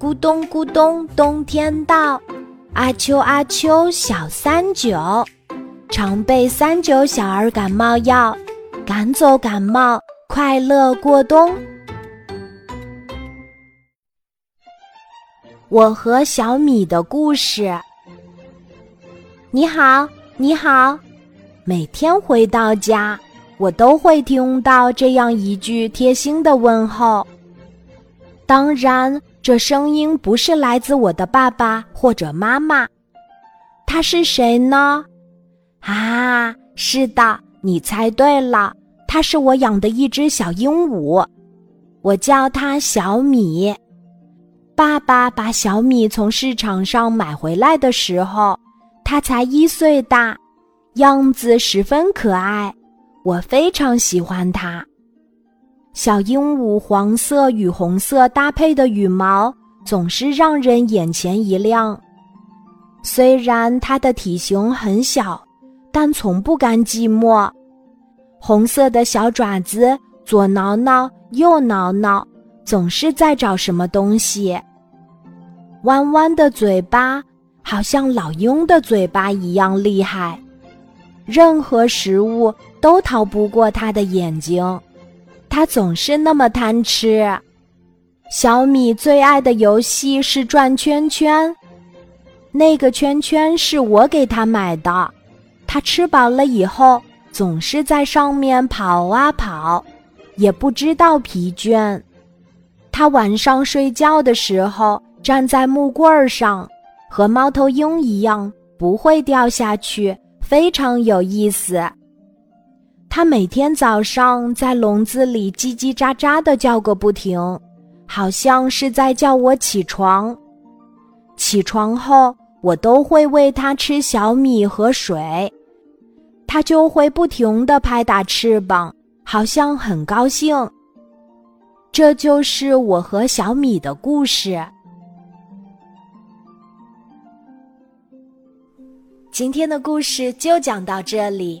咕咚咕咚，冬天到，阿秋阿秋小三九，常备三九小儿感冒药，赶走感冒，快乐过冬。我和小米的故事。你好，你好，每天回到家，我都会听到这样一句贴心的问候。当然。这声音不是来自我的爸爸或者妈妈，他是谁呢？啊，是的，你猜对了，他是我养的一只小鹦鹉，我叫它小米。爸爸把小米从市场上买回来的时候，它才一岁大，样子十分可爱，我非常喜欢它。小鹦鹉黄色与红色搭配的羽毛总是让人眼前一亮。虽然它的体型很小，但从不甘寂寞。红色的小爪子左挠挠右挠挠，总是在找什么东西。弯弯的嘴巴好像老鹰的嘴巴一样厉害，任何食物都逃不过它的眼睛。他总是那么贪吃。小米最爱的游戏是转圈圈，那个圈圈是我给他买的。他吃饱了以后，总是在上面跑啊跑，也不知道疲倦。他晚上睡觉的时候站在木棍儿上，和猫头鹰一样，不会掉下去，非常有意思。它每天早上在笼子里叽叽喳喳的叫个不停，好像是在叫我起床。起床后，我都会喂它吃小米和水，它就会不停的拍打翅膀，好像很高兴。这就是我和小米的故事。今天的故事就讲到这里。